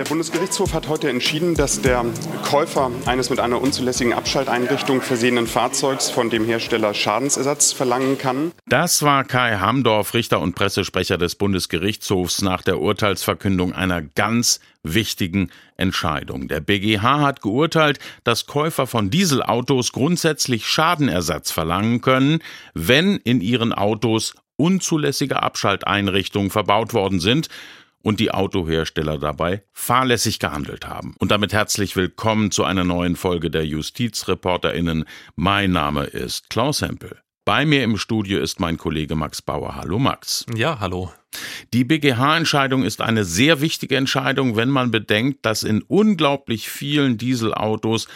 Der Bundesgerichtshof hat heute entschieden, dass der Käufer eines mit einer unzulässigen Abschalteinrichtung versehenen Fahrzeugs von dem Hersteller Schadensersatz verlangen kann. Das war Kai Hamdorf, Richter und Pressesprecher des Bundesgerichtshofs nach der Urteilsverkündung einer ganz wichtigen Entscheidung. Der BGH hat geurteilt, dass Käufer von Dieselautos grundsätzlich Schadenersatz verlangen können, wenn in ihren Autos unzulässige Abschalteinrichtungen verbaut worden sind und die Autohersteller dabei fahrlässig gehandelt haben. Und damit herzlich willkommen zu einer neuen Folge der JustizreporterInnen. Mein Name ist Klaus Hempel. Bei mir im Studio ist mein Kollege Max Bauer. Hallo Max. Ja, hallo. Die BGH-Entscheidung ist eine sehr wichtige Entscheidung, wenn man bedenkt, dass in unglaublich vielen Dieselautos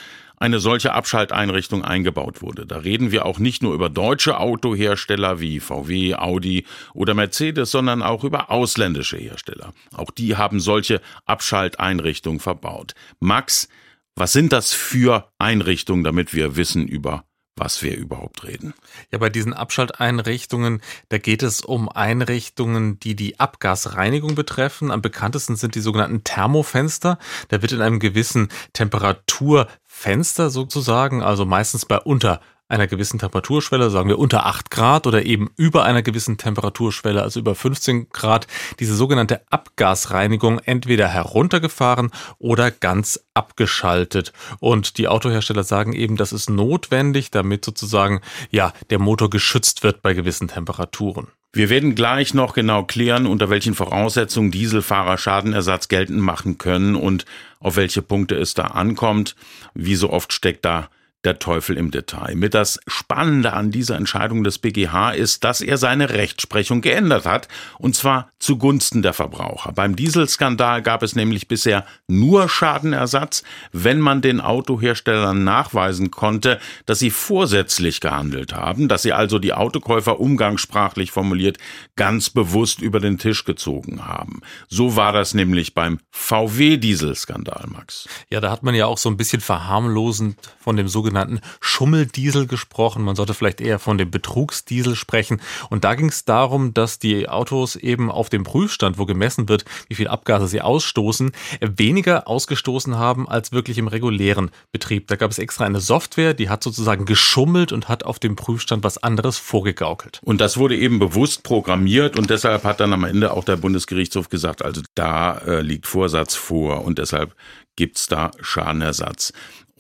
eine solche Abschalteinrichtung eingebaut wurde. Da reden wir auch nicht nur über deutsche Autohersteller wie VW, Audi oder Mercedes, sondern auch über ausländische Hersteller. Auch die haben solche Abschalteinrichtungen verbaut. Max, was sind das für Einrichtungen, damit wir wissen über was wir überhaupt reden. Ja, bei diesen Abschalteinrichtungen, da geht es um Einrichtungen, die die Abgasreinigung betreffen. Am bekanntesten sind die sogenannten Thermofenster. Da wird in einem gewissen Temperatur Fenster sozusagen, also meistens bei unter einer gewissen Temperaturschwelle, sagen wir unter 8 Grad oder eben über einer gewissen Temperaturschwelle, also über 15 Grad, diese sogenannte Abgasreinigung entweder heruntergefahren oder ganz abgeschaltet. Und die Autohersteller sagen eben, das ist notwendig, damit sozusagen, ja, der Motor geschützt wird bei gewissen Temperaturen. Wir werden gleich noch genau klären, unter welchen Voraussetzungen Dieselfahrer Schadenersatz geltend machen können und auf welche Punkte es da ankommt. Wie so oft steckt da der Teufel im Detail. Mit das Spannende an dieser Entscheidung des BGH ist, dass er seine Rechtsprechung geändert hat, und zwar zugunsten der Verbraucher. Beim Dieselskandal gab es nämlich bisher nur Schadenersatz, wenn man den Autoherstellern nachweisen konnte, dass sie vorsätzlich gehandelt haben, dass sie also die Autokäufer umgangssprachlich formuliert ganz bewusst über den Tisch gezogen haben. So war das nämlich beim VW-Dieselskandal, Max. Ja, da hat man ja auch so ein bisschen verharmlosend von dem sogenannten sogenannten Schummeldiesel gesprochen. Man sollte vielleicht eher von dem Betrugsdiesel sprechen. Und da ging es darum, dass die Autos eben auf dem Prüfstand, wo gemessen wird, wie viel Abgase sie ausstoßen, weniger ausgestoßen haben als wirklich im regulären Betrieb. Da gab es extra eine Software, die hat sozusagen geschummelt und hat auf dem Prüfstand was anderes vorgegaukelt. Und das wurde eben bewusst programmiert und deshalb hat dann am Ende auch der Bundesgerichtshof gesagt, also da äh, liegt Vorsatz vor und deshalb gibt's da Schadenersatz.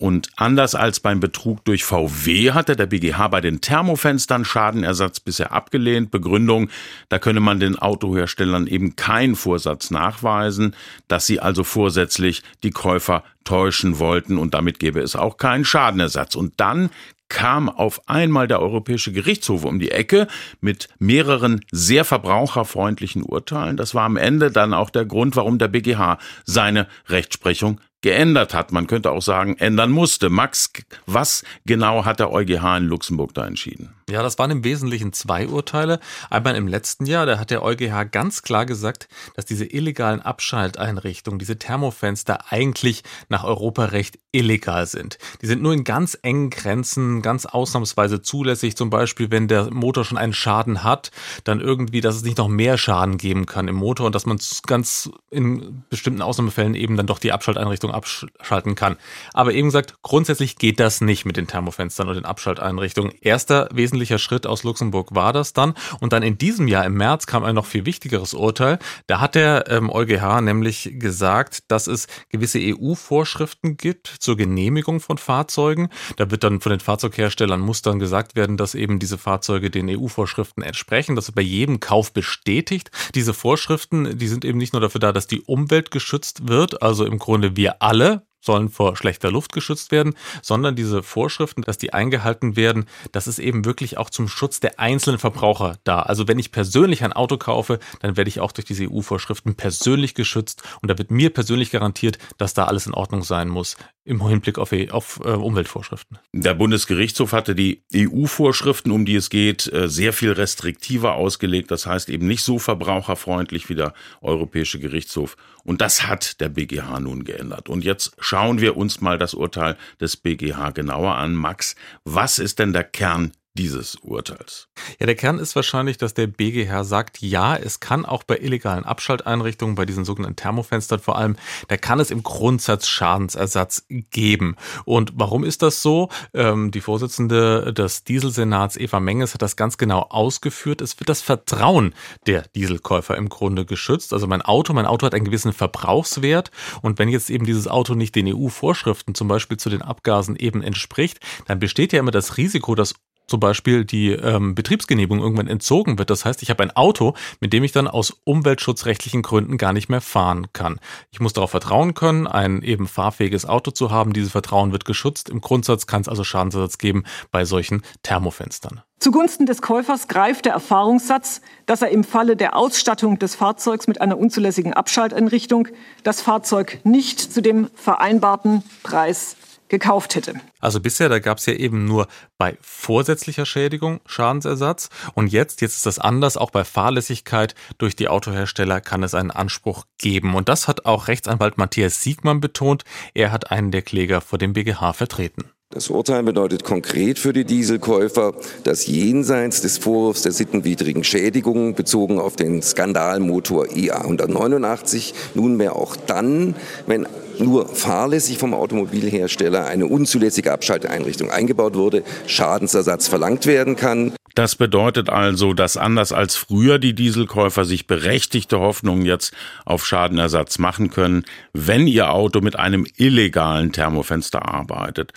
Und anders als beim Betrug durch VW hatte der BGH bei den Thermofenstern Schadenersatz bisher abgelehnt. Begründung, da könne man den Autoherstellern eben keinen Vorsatz nachweisen, dass sie also vorsätzlich die Käufer täuschen wollten und damit gäbe es auch keinen Schadenersatz. Und dann kam auf einmal der Europäische Gerichtshof um die Ecke mit mehreren sehr verbraucherfreundlichen Urteilen. Das war am Ende dann auch der Grund, warum der BGH seine Rechtsprechung geändert hat. Man könnte auch sagen, ändern musste. Max, was genau hat der EuGH in Luxemburg da entschieden? Ja, das waren im Wesentlichen zwei Urteile. Einmal im letzten Jahr, da hat der EuGH ganz klar gesagt, dass diese illegalen Abschalteinrichtungen, diese Thermofenster eigentlich nach Europarecht illegal sind. Die sind nur in ganz engen Grenzen, ganz ausnahmsweise zulässig. Zum Beispiel, wenn der Motor schon einen Schaden hat, dann irgendwie, dass es nicht noch mehr Schaden geben kann im Motor und dass man ganz in bestimmten Ausnahmefällen eben dann doch die Abschalteinrichtung abschalten kann. Aber eben gesagt, grundsätzlich geht das nicht mit den Thermofenstern und den Abschalteinrichtungen. Erster wesentlicher wesentlicher Schritt aus Luxemburg war das dann. Und dann in diesem Jahr im März kam ein noch viel wichtigeres Urteil. Da hat der ähm, EuGH nämlich gesagt, dass es gewisse EU-Vorschriften gibt zur Genehmigung von Fahrzeugen. Da wird dann von den Fahrzeugherstellern muss dann gesagt werden, dass eben diese Fahrzeuge den EU-Vorschriften entsprechen. Das wird bei jedem Kauf bestätigt. Diese Vorschriften, die sind eben nicht nur dafür da, dass die Umwelt geschützt wird, also im Grunde wir alle, sollen vor schlechter Luft geschützt werden, sondern diese Vorschriften, dass die eingehalten werden, das ist eben wirklich auch zum Schutz der einzelnen Verbraucher da. Also wenn ich persönlich ein Auto kaufe, dann werde ich auch durch diese EU-Vorschriften persönlich geschützt und da wird mir persönlich garantiert, dass da alles in Ordnung sein muss im Hinblick auf, auf äh, Umweltvorschriften. Der Bundesgerichtshof hatte die EU-Vorschriften, um die es geht, äh, sehr viel restriktiver ausgelegt. Das heißt eben nicht so verbraucherfreundlich wie der Europäische Gerichtshof. Und das hat der BGH nun geändert. Und jetzt schauen wir uns mal das Urteil des BGH genauer an. Max, was ist denn der Kern dieses Urteils? Ja, der Kern ist wahrscheinlich, dass der BGH sagt, ja, es kann auch bei illegalen Abschalteinrichtungen, bei diesen sogenannten Thermofenstern vor allem, da kann es im Grundsatz Schadensersatz geben. Und warum ist das so? Ähm, die Vorsitzende des Dieselsenats, Eva Menges, hat das ganz genau ausgeführt. Es wird das Vertrauen der Dieselkäufer im Grunde geschützt. Also mein Auto, mein Auto hat einen gewissen Verbrauchswert. Und wenn jetzt eben dieses Auto nicht den EU-Vorschriften, zum Beispiel zu den Abgasen eben entspricht, dann besteht ja immer das Risiko, dass zum Beispiel die ähm, Betriebsgenehmigung irgendwann entzogen wird. Das heißt, ich habe ein Auto, mit dem ich dann aus umweltschutzrechtlichen Gründen gar nicht mehr fahren kann. Ich muss darauf vertrauen können, ein eben fahrfähiges Auto zu haben. Dieses Vertrauen wird geschützt. Im Grundsatz kann es also Schadensersatz geben bei solchen Thermofenstern. Zugunsten des Käufers greift der Erfahrungssatz, dass er im Falle der Ausstattung des Fahrzeugs mit einer unzulässigen Abschalteinrichtung das Fahrzeug nicht zu dem vereinbarten Preis gekauft hätte. Also bisher, da gab es ja eben nur bei vorsätzlicher Schädigung Schadensersatz und jetzt, jetzt ist das anders, auch bei Fahrlässigkeit durch die Autohersteller kann es einen Anspruch geben. Und das hat auch Rechtsanwalt Matthias Siegmann betont. Er hat einen der Kläger vor dem BGH vertreten. Das Urteil bedeutet konkret für die Dieselkäufer, dass jenseits des Vorwurfs der sittenwidrigen Schädigung bezogen auf den Skandalmotor IA 189 nunmehr auch dann, wenn nur fahrlässig vom Automobilhersteller eine unzulässige Abschalteinrichtung eingebaut wurde, Schadensersatz verlangt werden kann. Das bedeutet also, dass anders als früher die Dieselkäufer sich berechtigte Hoffnungen jetzt auf Schadenersatz machen können, wenn ihr Auto mit einem illegalen Thermofenster arbeitet.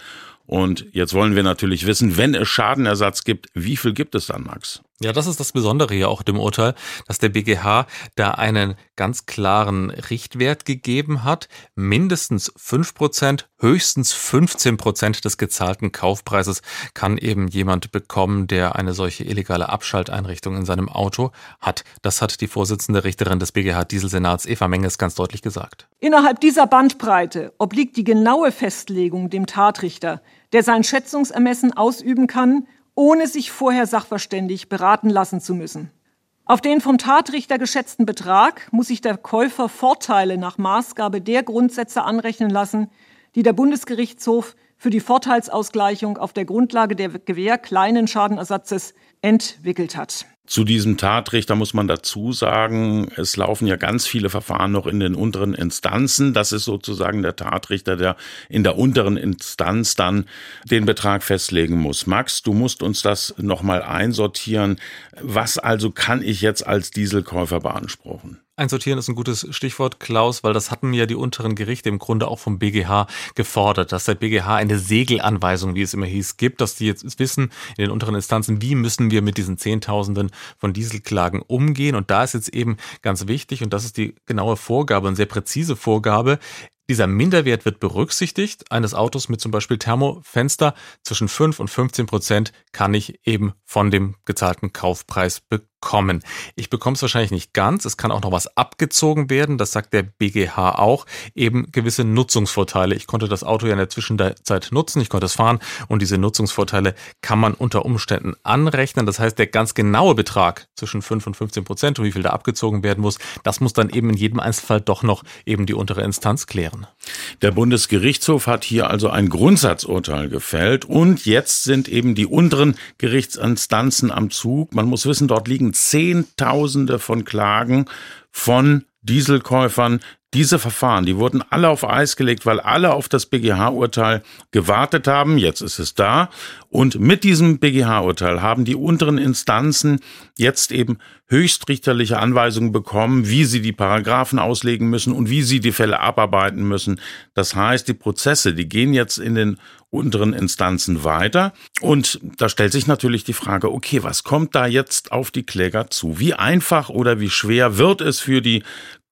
Und jetzt wollen wir natürlich wissen, wenn es Schadenersatz gibt, wie viel gibt es dann, Max? Ja, das ist das Besondere hier auch dem Urteil, dass der BGH da einen ganz klaren Richtwert gegeben hat. Mindestens fünf Prozent, höchstens 15 Prozent des gezahlten Kaufpreises kann eben jemand bekommen, der eine solche illegale Abschalteinrichtung in seinem Auto hat. Das hat die Vorsitzende Richterin des BGH Dieselsenats Eva Menges ganz deutlich gesagt. Innerhalb dieser Bandbreite obliegt die genaue Festlegung dem Tatrichter, der sein Schätzungsermessen ausüben kann, ohne sich vorher sachverständig beraten lassen zu müssen. Auf den vom Tatrichter geschätzten Betrag muss sich der Käufer Vorteile nach Maßgabe der Grundsätze anrechnen lassen, die der Bundesgerichtshof für die Vorteilsausgleichung auf der Grundlage der Gewähr kleinen Schadenersatzes entwickelt hat. Zu diesem Tatrichter muss man dazu sagen, es laufen ja ganz viele Verfahren noch in den unteren Instanzen. Das ist sozusagen der Tatrichter, der in der unteren Instanz dann den Betrag festlegen muss. Max, du musst uns das nochmal einsortieren. Was also kann ich jetzt als Dieselkäufer beanspruchen? Einsortieren ist ein gutes Stichwort, Klaus, weil das hatten ja die unteren Gerichte im Grunde auch vom BGH gefordert, dass der BGH eine Segelanweisung, wie es immer hieß, gibt, dass die jetzt wissen in den unteren Instanzen, wie müssen wir mit diesen Zehntausenden von Dieselklagen umgehen. Und da ist jetzt eben ganz wichtig, und das ist die genaue Vorgabe, eine sehr präzise Vorgabe, dieser Minderwert wird berücksichtigt. Eines Autos mit zum Beispiel Thermofenster zwischen 5 und 15 Prozent kann ich eben von dem gezahlten Kaufpreis bekommen. Ich bekomme es wahrscheinlich nicht ganz. Es kann auch noch was abgezogen werden. Das sagt der BGH auch. Eben gewisse Nutzungsvorteile. Ich konnte das Auto ja in der Zwischenzeit nutzen. Ich konnte es fahren und diese Nutzungsvorteile kann man unter Umständen anrechnen. Das heißt, der ganz genaue Betrag zwischen 5 und 15 Prozent und wie viel da abgezogen werden muss, das muss dann eben in jedem Einzelfall doch noch eben die untere Instanz klären. Der Bundesgerichtshof hat hier also ein Grundsatzurteil gefällt und jetzt sind eben die unteren Gerichtsinstanzen am Zug. Man muss wissen, dort liegen Zehntausende von Klagen von Dieselkäufern, diese Verfahren, die wurden alle auf Eis gelegt, weil alle auf das BGH-Urteil gewartet haben. Jetzt ist es da. Und mit diesem BGH-Urteil haben die unteren Instanzen jetzt eben höchstrichterliche Anweisungen bekommen, wie sie die Paragraphen auslegen müssen und wie sie die Fälle abarbeiten müssen. Das heißt, die Prozesse, die gehen jetzt in den unteren Instanzen weiter. Und da stellt sich natürlich die Frage, okay, was kommt da jetzt auf die Kläger zu? Wie einfach oder wie schwer wird es für die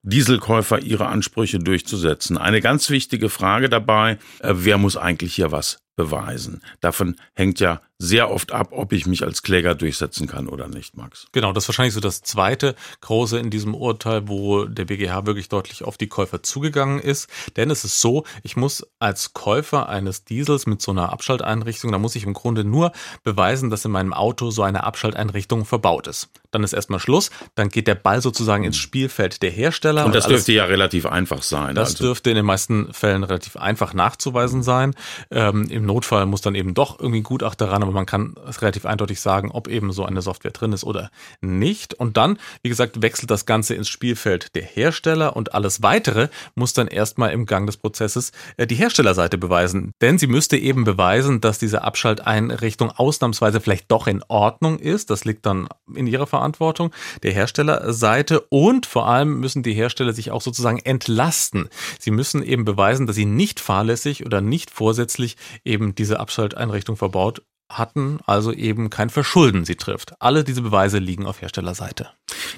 Dieselkäufer ihre Ansprüche durchzusetzen. Eine ganz wichtige Frage dabei, äh, wer muss eigentlich hier was beweisen. Davon hängt ja sehr oft ab, ob ich mich als Kläger durchsetzen kann oder nicht, Max. Genau, das ist wahrscheinlich so das zweite große in diesem Urteil, wo der BGH wirklich deutlich auf die Käufer zugegangen ist. Denn es ist so, ich muss als Käufer eines Diesels mit so einer Abschalteinrichtung, da muss ich im Grunde nur beweisen, dass in meinem Auto so eine Abschalteinrichtung verbaut ist. Dann ist erstmal Schluss, dann geht der Ball sozusagen ins Spielfeld der Hersteller. Und das und dürfte ja relativ einfach sein. Das also. dürfte in den meisten Fällen relativ einfach nachzuweisen sein. Ähm, Im Notfall muss dann eben doch irgendwie ein Gutachter ran, aber man kann relativ eindeutig sagen, ob eben so eine Software drin ist oder nicht. Und dann, wie gesagt, wechselt das Ganze ins Spielfeld der Hersteller und alles weitere muss dann erstmal im Gang des Prozesses äh, die Herstellerseite beweisen. Denn sie müsste eben beweisen, dass diese Abschalteinrichtung ausnahmsweise vielleicht doch in Ordnung ist. Das liegt dann in ihrer Verantwortung der Herstellerseite und vor allem müssen die Hersteller sich auch sozusagen entlasten. Sie müssen eben beweisen, dass sie nicht fahrlässig oder nicht vorsätzlich eben diese Abschalteinrichtung verbaut hatten, also eben kein Verschulden sie trifft. Alle diese Beweise liegen auf Herstellerseite.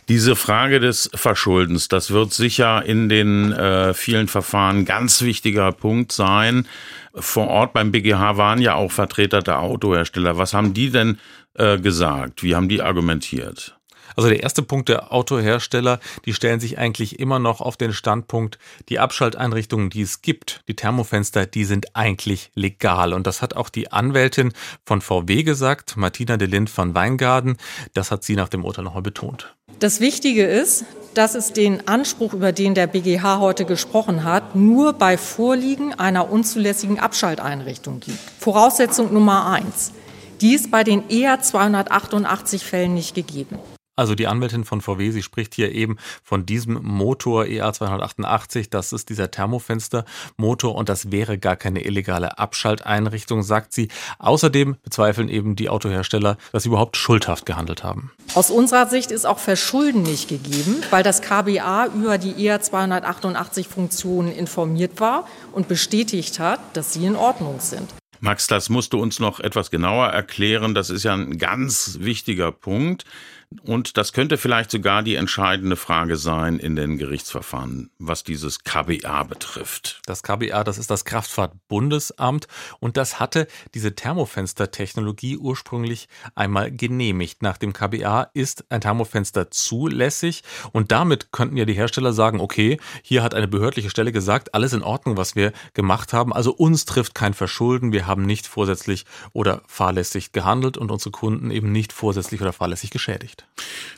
Diese Frage des Verschuldens, das wird sicher in den äh, vielen Verfahren ganz wichtiger Punkt sein. Vor Ort beim BGH waren ja auch Vertreter der Autohersteller. Was haben die denn äh, gesagt? Wie haben die argumentiert? Also der erste Punkt der Autohersteller, die stellen sich eigentlich immer noch auf den Standpunkt, die Abschalteinrichtungen, die es gibt, die Thermofenster, die sind eigentlich legal. Und das hat auch die Anwältin von VW gesagt, Martina de Lind von Weingarten. Das hat sie nach dem Urteil nochmal betont. Das Wichtige ist, dass es den Anspruch, über den der BGH heute gesprochen hat, nur bei Vorliegen einer unzulässigen Abschalteinrichtung gibt. Voraussetzung Nummer eins. Die ist bei den eher 288 Fällen nicht gegeben. Also die Anwältin von VW, sie spricht hier eben von diesem Motor EA288. Das ist dieser Thermofenstermotor und das wäre gar keine illegale Abschalteinrichtung, sagt sie. Außerdem bezweifeln eben die Autohersteller, dass sie überhaupt schuldhaft gehandelt haben. Aus unserer Sicht ist auch Verschulden nicht gegeben, weil das KBA über die EA288 Funktionen informiert war und bestätigt hat, dass sie in Ordnung sind. Max, das musst du uns noch etwas genauer erklären. Das ist ja ein ganz wichtiger Punkt. Und das könnte vielleicht sogar die entscheidende Frage sein in den Gerichtsverfahren, was dieses KBA betrifft. Das KBA, das ist das Kraftfahrtbundesamt und das hatte diese Thermofenstertechnologie ursprünglich einmal genehmigt. Nach dem KBA ist ein Thermofenster zulässig und damit könnten ja die Hersteller sagen, okay, hier hat eine behördliche Stelle gesagt, alles in Ordnung, was wir gemacht haben. Also uns trifft kein Verschulden, wir haben nicht vorsätzlich oder fahrlässig gehandelt und unsere Kunden eben nicht vorsätzlich oder fahrlässig geschädigt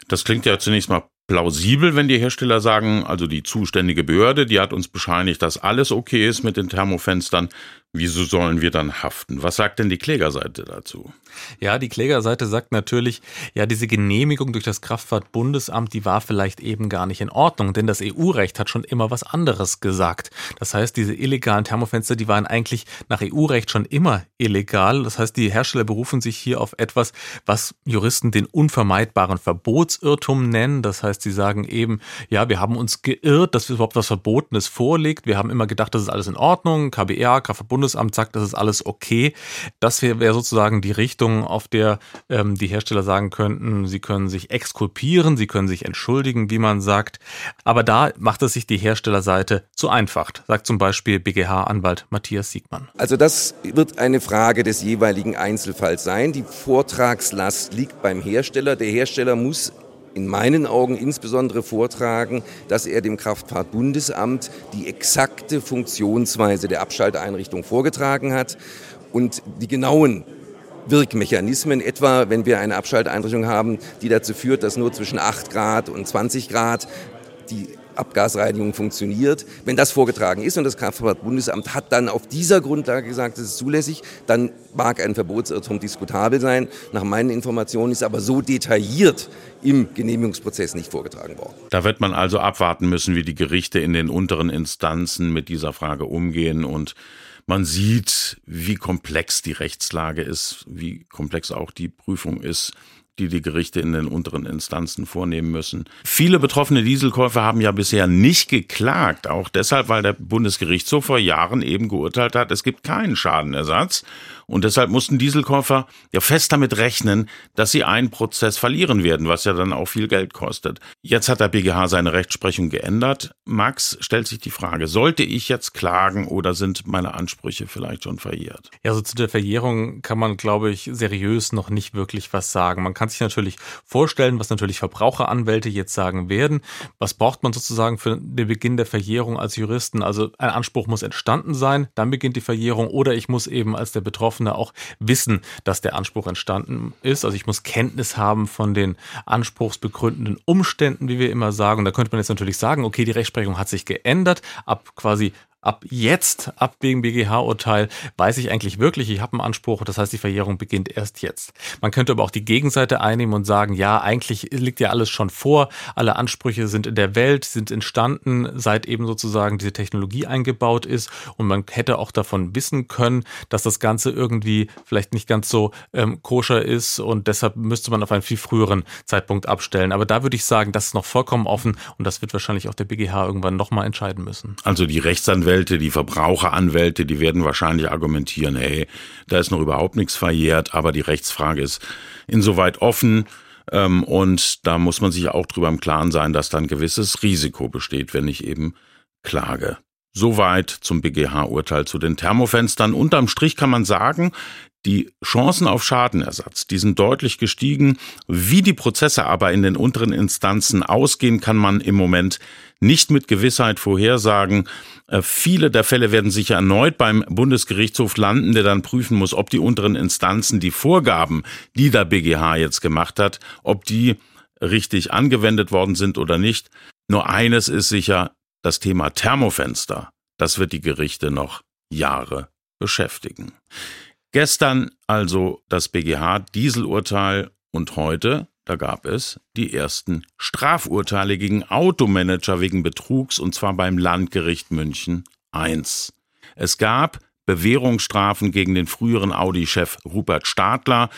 Das klingt ja zunächst mal plausibel, wenn die Hersteller sagen, also die zuständige Behörde, die hat uns bescheinigt, dass alles okay ist mit den Thermofenstern. Wieso sollen wir dann haften? Was sagt denn die Klägerseite dazu? Ja, die Klägerseite sagt natürlich, ja, diese Genehmigung durch das Kraftfahrtbundesamt, die war vielleicht eben gar nicht in Ordnung, denn das EU-Recht hat schon immer was anderes gesagt. Das heißt, diese illegalen Thermofenster, die waren eigentlich nach EU-Recht schon immer illegal. Das heißt, die Hersteller berufen sich hier auf etwas, was Juristen den unvermeidbaren Verbotsirrtum nennen. Das heißt, sie sagen eben, ja, wir haben uns geirrt, dass überhaupt was Verbotenes vorliegt. Wir haben immer gedacht, das ist alles in Ordnung. KBR, Kraftfahrtbundesamt, Bundesamt sagt, das ist alles okay. Das wäre wär sozusagen die Richtung, auf der ähm, die Hersteller sagen könnten, sie können sich exkulpieren, sie können sich entschuldigen, wie man sagt. Aber da macht es sich die Herstellerseite zu einfach, sagt zum Beispiel BGH-Anwalt Matthias Siegmann. Also das wird eine Frage des jeweiligen Einzelfalls sein. Die Vortragslast liegt beim Hersteller. Der Hersteller muss in meinen Augen insbesondere vortragen, dass er dem Kraftfahrtbundesamt die exakte Funktionsweise der Abschalteinrichtung vorgetragen hat und die genauen Wirkmechanismen, etwa wenn wir eine Abschalteinrichtung haben, die dazu führt, dass nur zwischen 8 Grad und 20 Grad die Abgasreinigung funktioniert. Wenn das vorgetragen ist und das Kraftfahrtbundesamt hat dann auf dieser Grundlage gesagt, es ist zulässig, dann mag ein Verbotsirrtum diskutabel sein. Nach meinen Informationen ist aber so detailliert im Genehmigungsprozess nicht vorgetragen worden. Da wird man also abwarten müssen, wie die Gerichte in den unteren Instanzen mit dieser Frage umgehen und man sieht, wie komplex die Rechtslage ist, wie komplex auch die Prüfung ist die die Gerichte in den unteren Instanzen vornehmen müssen. Viele betroffene Dieselkäufer haben ja bisher nicht geklagt, auch deshalb, weil der Bundesgerichtshof vor Jahren eben geurteilt hat, es gibt keinen Schadenersatz Und deshalb mussten Dieselkäufer ja fest damit rechnen, dass sie einen Prozess verlieren werden, was ja dann auch viel Geld kostet. Jetzt hat der BGH seine Rechtsprechung geändert. Max stellt sich die Frage, sollte ich jetzt klagen oder sind meine Ansprüche vielleicht schon verjährt? Ja, also zu der Verjährung kann man, glaube ich, seriös noch nicht wirklich was sagen. Man kann sich natürlich vorstellen, was natürlich Verbraucheranwälte jetzt sagen werden. Was braucht man sozusagen für den Beginn der Verjährung als Juristen? Also ein Anspruch muss entstanden sein, dann beginnt die Verjährung oder ich muss eben als der Betroffene auch wissen, dass der Anspruch entstanden ist. Also ich muss Kenntnis haben von den anspruchsbegründenden Umständen, wie wir immer sagen. Und da könnte man jetzt natürlich sagen, okay, die Rechtsprechung hat sich geändert. Ab quasi ab jetzt, ab wegen BGH-Urteil, weiß ich eigentlich wirklich, ich habe einen Anspruch. Das heißt, die Verjährung beginnt erst jetzt. Man könnte aber auch die Gegenseite einnehmen und sagen, ja, eigentlich liegt ja alles schon vor. Alle Ansprüche sind in der Welt, sind entstanden, seit eben sozusagen diese Technologie eingebaut ist. Und man hätte auch davon wissen können, dass das Ganze irgendwie vielleicht nicht ganz so ähm, koscher ist. Und deshalb müsste man auf einen viel früheren Zeitpunkt abstellen. Aber da würde ich sagen, das ist noch vollkommen offen. Und das wird wahrscheinlich auch der BGH irgendwann nochmal entscheiden müssen. Also die Rechtsanwälte Rechtsanwälte, die Verbraucheranwälte, die werden wahrscheinlich argumentieren, hey, da ist noch überhaupt nichts verjährt, aber die Rechtsfrage ist insoweit offen. Ähm, und da muss man sich auch drüber im Klaren sein, dass da ein gewisses Risiko besteht, wenn ich eben klage. Soweit zum BGH-Urteil zu den Thermofenstern. Unterm Strich kann man sagen, die Chancen auf Schadenersatz, die sind deutlich gestiegen. Wie die Prozesse aber in den unteren Instanzen ausgehen, kann man im Moment nicht mit Gewissheit vorhersagen. Äh, viele der Fälle werden sicher erneut beim Bundesgerichtshof landen, der dann prüfen muss, ob die unteren Instanzen die Vorgaben, die der BGH jetzt gemacht hat, ob die richtig angewendet worden sind oder nicht. Nur eines ist sicher, das Thema Thermofenster, das wird die Gerichte noch Jahre beschäftigen. Gestern also das BGH-Dieselurteil und heute, da gab es die ersten Strafurteile gegen Automanager wegen Betrugs und zwar beim Landgericht München I. Es gab Bewährungsstrafen gegen den früheren Audi-Chef Rupert Stadler,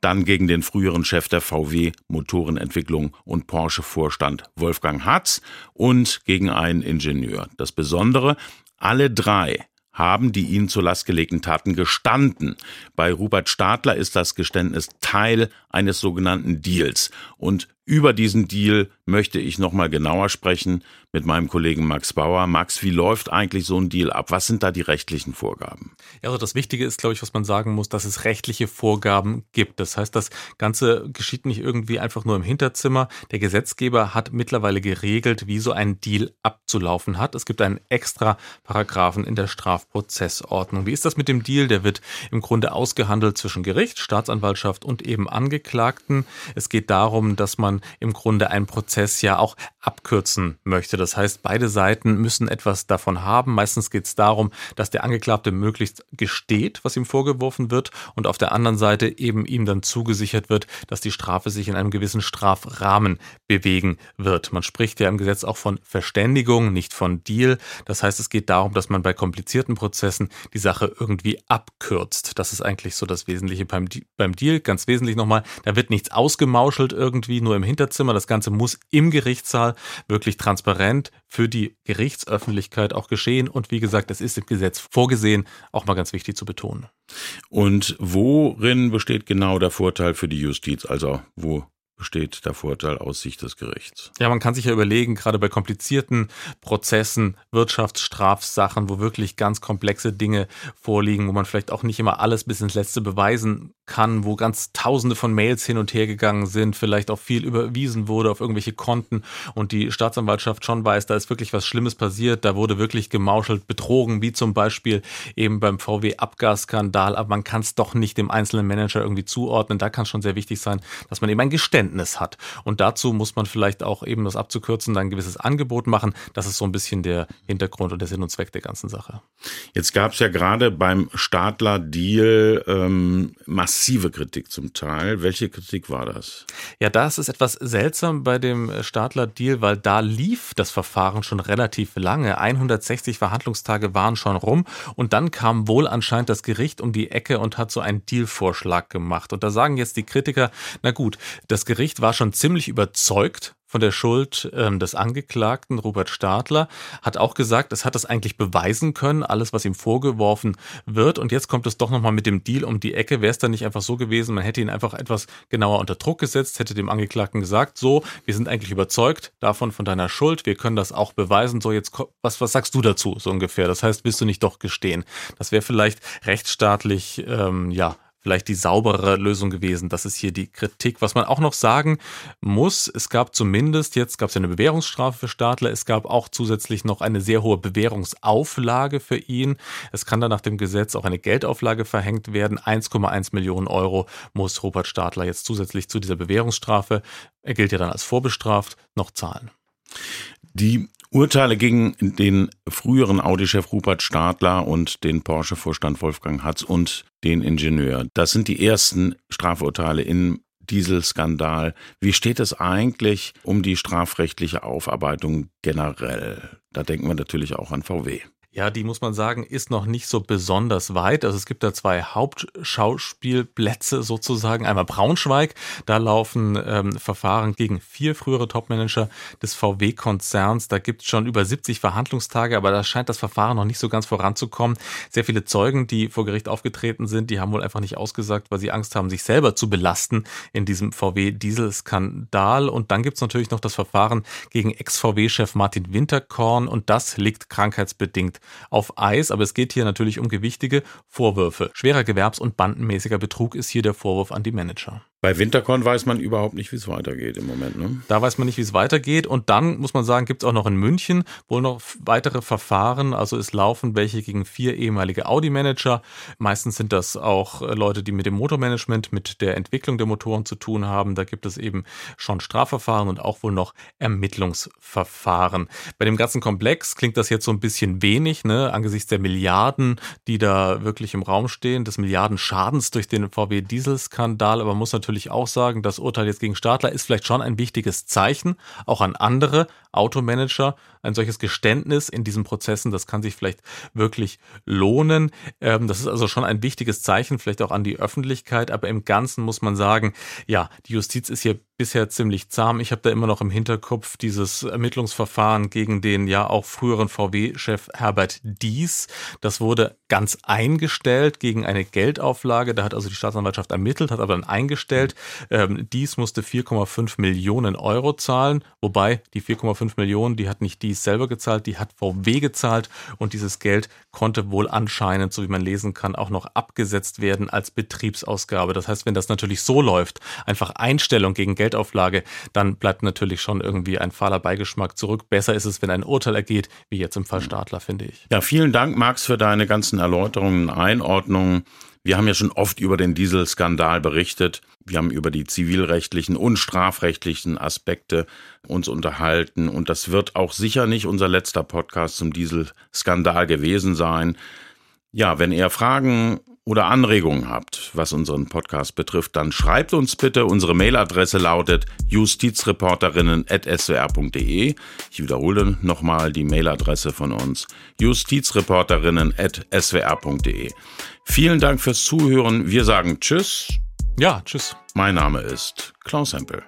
dann gegen den früheren Chef der VW Motorenentwicklung und Porsche-Vorstand Wolfgang Hatz und gegen einen Ingenieur. Das Besondere, alle drei haben die ihnen zur Last gelegten Taten gestanden. Bei Rupert Stadler ist das Geständnis Teil eines sogenannten Deals. Und über diesen Deal möchte ich nochmal genauer sprechen mit meinem Kollegen Max Bauer. Max, wie läuft eigentlich so ein Deal ab? Was sind da die rechtlichen Vorgaben? Ja, also das Wichtige ist, glaube ich, was man sagen muss, dass es rechtliche Vorgaben gibt. Das heißt, das Ganze geschieht nicht irgendwie einfach nur im Hinterzimmer. Der Gesetzgeber hat mittlerweile geregelt, wie so ein Deal abzulaufen hat. Es gibt einen extra Paragraphen in der Strafprozessordnung. Wie ist das mit dem Deal? Der wird im Grunde ausgehandelt zwischen Gericht, Staatsanwaltschaft und eben Angeklagten. Es geht darum, dass man im Grunde einen Prozess ja auch abkürzen möchte. Das heißt, beide Seiten müssen etwas davon haben. Meistens geht es darum, dass der Angeklagte möglichst gesteht, was ihm vorgeworfen wird, und auf der anderen Seite eben ihm dann zugesichert wird, dass die Strafe sich in einem gewissen Strafrahmen bewegen wird. Man spricht ja im Gesetz auch von Verständigung, nicht von Deal. Das heißt, es geht darum, dass man bei komplizierten Prozessen die Sache irgendwie abkürzt. Das ist eigentlich so das Wesentliche beim, beim Deal. Ganz wesentlich nochmal, da wird nichts ausgemauschelt irgendwie, nur im Hinterzimmer. Das Ganze muss im Gerichtssaal wirklich transparent für die Gerichtsöffentlichkeit auch geschehen. Und wie gesagt, es ist im Gesetz vorgesehen, auch mal ganz wichtig zu betonen. Und worin besteht genau der Vorteil für die Justiz? Also wo besteht der Vorteil aus Sicht des Gerichts. Ja, man kann sich ja überlegen, gerade bei komplizierten Prozessen, Wirtschaftsstrafsachen, wo wirklich ganz komplexe Dinge vorliegen, wo man vielleicht auch nicht immer alles bis ins Letzte beweisen kann, wo ganz tausende von Mails hin und her gegangen sind, vielleicht auch viel überwiesen wurde auf irgendwelche Konten und die Staatsanwaltschaft schon weiß, da ist wirklich was Schlimmes passiert, da wurde wirklich gemauschelt, betrogen, wie zum Beispiel eben beim VW-Abgasskandal, aber man kann es doch nicht dem einzelnen Manager irgendwie zuordnen. Da kann es schon sehr wichtig sein, dass man eben ein Geständnis hat. Und dazu muss man vielleicht auch eben das abzukürzen, dann ein gewisses Angebot machen. Das ist so ein bisschen der Hintergrund und der Sinn und Zweck der ganzen Sache. Jetzt gab es ja gerade beim Stadler-Deal ähm, massive Kritik zum Teil. Welche Kritik war das? Ja, das ist etwas seltsam bei dem Stadler-Deal, weil da lief das Verfahren schon relativ lange. 160 Verhandlungstage waren schon rum und dann kam wohl anscheinend das Gericht um die Ecke und hat so einen Dealvorschlag gemacht. Und da sagen jetzt die Kritiker, na gut, das Gericht war schon ziemlich überzeugt von der Schuld ähm, des Angeklagten Robert Stadler, hat auch gesagt, es hat das eigentlich beweisen können, alles, was ihm vorgeworfen wird. Und jetzt kommt es doch nochmal mit dem Deal um die Ecke. Wäre es dann nicht einfach so gewesen, man hätte ihn einfach etwas genauer unter Druck gesetzt, hätte dem Angeklagten gesagt, so, wir sind eigentlich überzeugt davon von deiner Schuld, wir können das auch beweisen. So, jetzt, was, was sagst du dazu, so ungefähr? Das heißt, willst du nicht doch gestehen? Das wäre vielleicht rechtsstaatlich, ähm, ja, vielleicht die saubere Lösung gewesen. Das ist hier die Kritik. Was man auch noch sagen muss, es gab zumindest, jetzt gab es ja eine Bewährungsstrafe für Stadler, es gab auch zusätzlich noch eine sehr hohe Bewährungsauflage für ihn. Es kann dann nach dem Gesetz auch eine Geldauflage verhängt werden. 1,1 Millionen Euro muss Robert Stadler jetzt zusätzlich zu dieser Bewährungsstrafe, er gilt ja dann als vorbestraft, noch zahlen. Die Urteile gegen den früheren Audi-Chef Rupert Stadler und den Porsche-Vorstand Wolfgang Hatz und den Ingenieur. Das sind die ersten Strafurteile im Dieselskandal. Wie steht es eigentlich um die strafrechtliche Aufarbeitung generell? Da denken wir natürlich auch an VW. Ja, die muss man sagen, ist noch nicht so besonders weit. Also es gibt da zwei Hauptschauspielplätze sozusagen. Einmal Braunschweig, da laufen ähm, Verfahren gegen vier frühere Topmanager des VW-Konzerns. Da gibt es schon über 70 Verhandlungstage, aber da scheint das Verfahren noch nicht so ganz voranzukommen. Sehr viele Zeugen, die vor Gericht aufgetreten sind, die haben wohl einfach nicht ausgesagt, weil sie Angst haben, sich selber zu belasten in diesem VW-Dieselskandal. Und dann gibt es natürlich noch das Verfahren gegen Ex-VW-Chef Martin Winterkorn und das liegt krankheitsbedingt auf Eis, aber es geht hier natürlich um gewichtige Vorwürfe. Schwerer Gewerbs- und bandenmäßiger Betrug ist hier der Vorwurf an die Manager. Bei Winterkorn weiß man überhaupt nicht, wie es weitergeht im Moment. Ne? Da weiß man nicht, wie es weitergeht. Und dann muss man sagen, gibt es auch noch in München wohl noch weitere Verfahren. Also es laufen welche gegen vier ehemalige Audi-Manager. Meistens sind das auch äh, Leute, die mit dem Motormanagement, mit der Entwicklung der Motoren zu tun haben. Da gibt es eben schon Strafverfahren und auch wohl noch Ermittlungsverfahren. Bei dem ganzen Komplex klingt das jetzt so ein bisschen wenig, ne? angesichts der Milliarden, die da wirklich im Raum stehen, des Milliardenschadens durch den VW-Dieselskandal. Aber muss natürlich natürlich auch sagen, das Urteil jetzt gegen Stadler ist vielleicht schon ein wichtiges Zeichen, auch an andere Automanager. Ein solches Geständnis in diesen Prozessen, das kann sich vielleicht wirklich lohnen. Ähm, das ist also schon ein wichtiges Zeichen, vielleicht auch an die Öffentlichkeit. Aber im Ganzen muss man sagen, ja, die Justiz ist hier bisher ziemlich zahm. Ich habe da immer noch im Hinterkopf dieses Ermittlungsverfahren gegen den ja auch früheren VW-Chef Herbert Dies. Das wurde ganz eingestellt gegen eine Geldauflage. Da hat also die Staatsanwaltschaft ermittelt, hat aber dann eingestellt. Ähm, Dies musste 4,5 Millionen Euro zahlen, wobei die 4,5 Millionen, die hat nicht Dies selber gezahlt, die hat VW gezahlt und dieses Geld konnte wohl anscheinend, so wie man lesen kann, auch noch abgesetzt werden als Betriebsausgabe. Das heißt, wenn das natürlich so läuft, einfach Einstellung gegen Geld Geldauflage, dann bleibt natürlich schon irgendwie ein fahler Beigeschmack zurück. Besser ist es, wenn ein Urteil ergeht, wie jetzt im Fall Stadler, finde ich. Ja, vielen Dank, Max, für deine ganzen Erläuterungen, Einordnungen. Wir haben ja schon oft über den Dieselskandal berichtet. Wir haben über die zivilrechtlichen und strafrechtlichen Aspekte uns unterhalten. Und das wird auch sicher nicht unser letzter Podcast zum Dieselskandal gewesen sein. Ja, wenn ihr Fragen oder Anregungen habt, was unseren Podcast betrifft, dann schreibt uns bitte. Unsere Mailadresse lautet justizreporterinnen.swr.de. Ich wiederhole nochmal die Mailadresse von uns. justizreporterinnen.swr.de. Vielen Dank fürs Zuhören. Wir sagen Tschüss. Ja, Tschüss. Mein Name ist Klaus Hempel.